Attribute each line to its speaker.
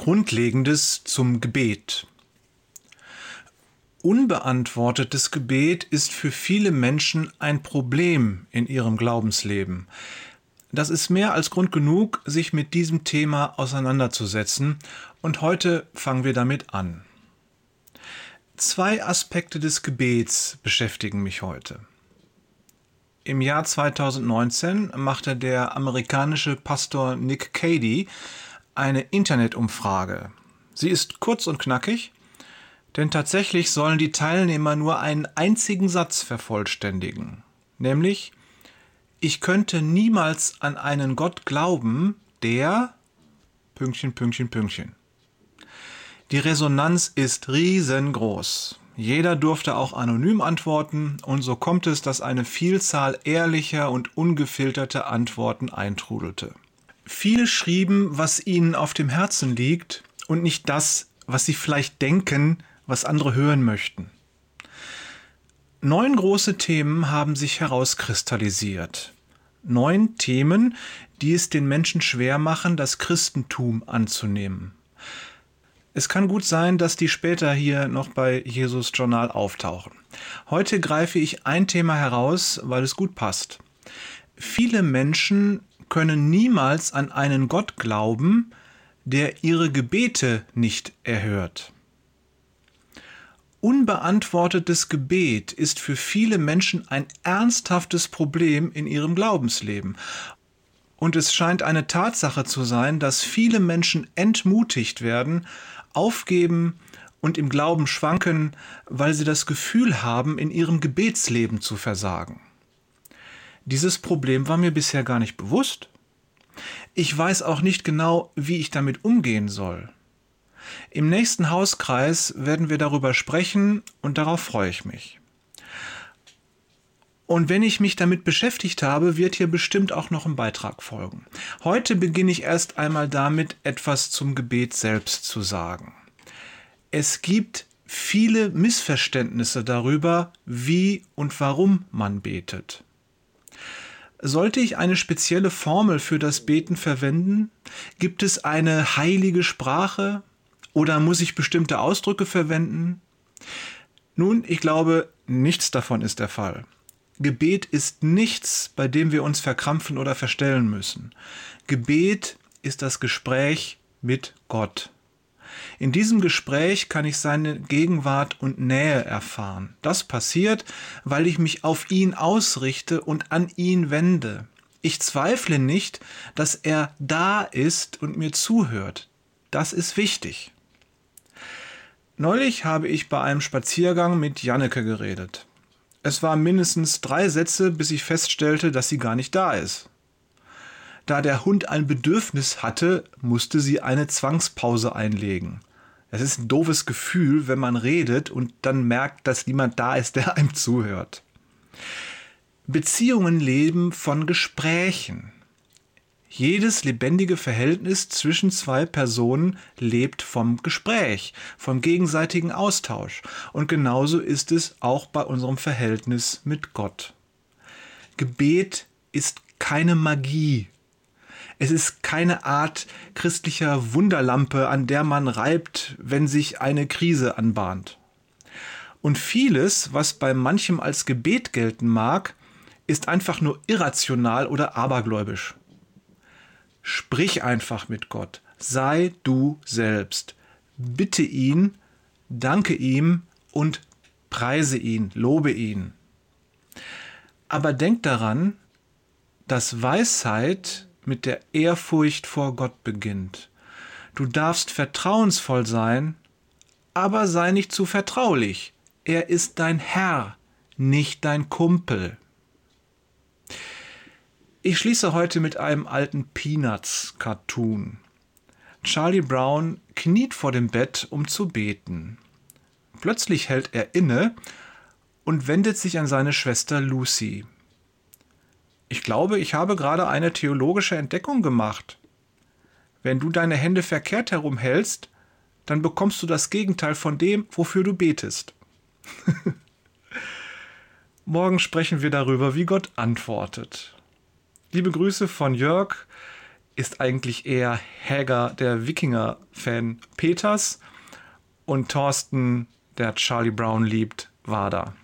Speaker 1: Grundlegendes zum Gebet. Unbeantwortetes Gebet ist für viele Menschen ein Problem in ihrem Glaubensleben. Das ist mehr als Grund genug, sich mit diesem Thema auseinanderzusetzen, und heute fangen wir damit an. Zwei Aspekte des Gebets beschäftigen mich heute. Im Jahr 2019 machte der amerikanische Pastor Nick Cady eine Internetumfrage. Sie ist kurz und knackig, denn tatsächlich sollen die Teilnehmer nur einen einzigen Satz vervollständigen, nämlich Ich könnte niemals an einen Gott glauben, der Pünktchen, Pünktchen, Pünktchen. Die Resonanz ist riesengroß. Jeder durfte auch anonym antworten und so kommt es, dass eine Vielzahl ehrlicher und ungefilterter Antworten eintrudelte. Viele schrieben, was ihnen auf dem Herzen liegt und nicht das, was sie vielleicht denken, was andere hören möchten. Neun große Themen haben sich herauskristallisiert. Neun Themen, die es den Menschen schwer machen, das Christentum anzunehmen. Es kann gut sein, dass die später hier noch bei Jesus Journal auftauchen. Heute greife ich ein Thema heraus, weil es gut passt. Viele Menschen können niemals an einen Gott glauben, der ihre Gebete nicht erhört. Unbeantwortetes Gebet ist für viele Menschen ein ernsthaftes Problem in ihrem Glaubensleben. Und es scheint eine Tatsache zu sein, dass viele Menschen entmutigt werden, aufgeben und im Glauben schwanken, weil sie das Gefühl haben, in ihrem Gebetsleben zu versagen. Dieses Problem war mir bisher gar nicht bewusst. Ich weiß auch nicht genau, wie ich damit umgehen soll. Im nächsten Hauskreis werden wir darüber sprechen und darauf freue ich mich. Und wenn ich mich damit beschäftigt habe, wird hier bestimmt auch noch ein Beitrag folgen. Heute beginne ich erst einmal damit, etwas zum Gebet selbst zu sagen. Es gibt viele Missverständnisse darüber, wie und warum man betet. Sollte ich eine spezielle Formel für das Beten verwenden? Gibt es eine heilige Sprache? Oder muss ich bestimmte Ausdrücke verwenden? Nun, ich glaube, nichts davon ist der Fall. Gebet ist nichts, bei dem wir uns verkrampfen oder verstellen müssen. Gebet ist das Gespräch mit Gott. In diesem Gespräch kann ich seine Gegenwart und Nähe erfahren. Das passiert, weil ich mich auf ihn ausrichte und an ihn wende. Ich zweifle nicht, dass er da ist und mir zuhört. Das ist wichtig. Neulich habe ich bei einem Spaziergang mit Janneke geredet. Es waren mindestens drei Sätze, bis ich feststellte, dass sie gar nicht da ist. Da der Hund ein Bedürfnis hatte, musste sie eine Zwangspause einlegen. Es ist ein doofes Gefühl, wenn man redet und dann merkt, dass niemand da ist, der einem zuhört. Beziehungen leben von Gesprächen. Jedes lebendige Verhältnis zwischen zwei Personen lebt vom Gespräch, vom gegenseitigen Austausch. Und genauso ist es auch bei unserem Verhältnis mit Gott. Gebet ist keine Magie. Es ist keine Art christlicher Wunderlampe, an der man reibt, wenn sich eine Krise anbahnt. Und vieles, was bei manchem als Gebet gelten mag, ist einfach nur irrational oder abergläubisch. Sprich einfach mit Gott. Sei du selbst. Bitte ihn, danke ihm und preise ihn, lobe ihn. Aber denk daran, dass Weisheit mit der Ehrfurcht vor Gott beginnt. Du darfst vertrauensvoll sein, aber sei nicht zu vertraulich. Er ist dein Herr, nicht dein Kumpel. Ich schließe heute mit einem alten Peanuts-Cartoon. Charlie Brown kniet vor dem Bett, um zu beten. Plötzlich hält er inne und wendet sich an seine Schwester Lucy. Ich glaube, ich habe gerade eine theologische Entdeckung gemacht. Wenn du deine Hände verkehrt herumhältst, dann bekommst du das Gegenteil von dem, wofür du betest. Morgen sprechen wir darüber, wie Gott antwortet. Liebe Grüße von Jörg ist eigentlich eher Hager, der Wikinger-Fan Peters und Thorsten, der Charlie Brown liebt, Wader.